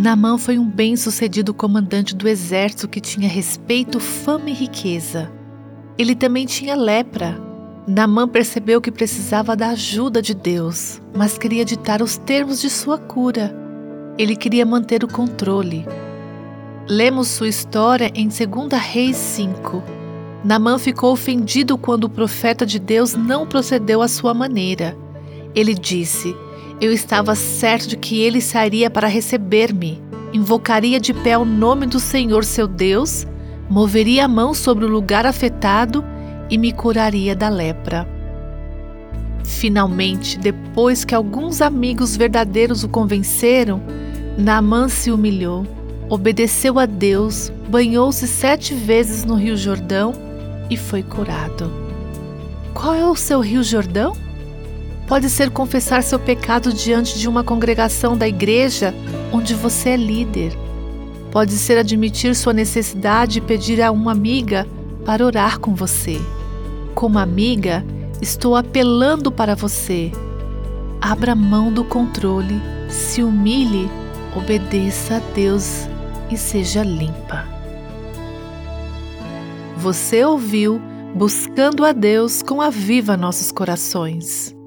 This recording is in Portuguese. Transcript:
Naamã foi um bem-sucedido comandante do exército que tinha respeito, fama e riqueza. Ele também tinha lepra. Naamã percebeu que precisava da ajuda de Deus, mas queria ditar os termos de sua cura. Ele queria manter o controle. Lemos sua história em 2 Reis 5. Naamã ficou ofendido quando o profeta de Deus não procedeu à sua maneira. Ele disse: Eu estava certo de que ele sairia para receber-me, invocaria de pé o nome do Senhor seu Deus, moveria a mão sobre o lugar afetado e me curaria da lepra. Finalmente, depois que alguns amigos verdadeiros o convenceram, Naamã se humilhou obedeceu a Deus, banhou-se sete vezes no Rio Jordão e foi curado. Qual é o seu Rio Jordão? Pode ser confessar seu pecado diante de uma congregação da igreja onde você é líder. Pode ser admitir sua necessidade e pedir a uma amiga para orar com você. Como amiga, estou apelando para você. Abra mão do controle, se humilhe, obedeça a Deus e seja limpa. Você ouviu Buscando a Deus com a Viva Nossos Corações.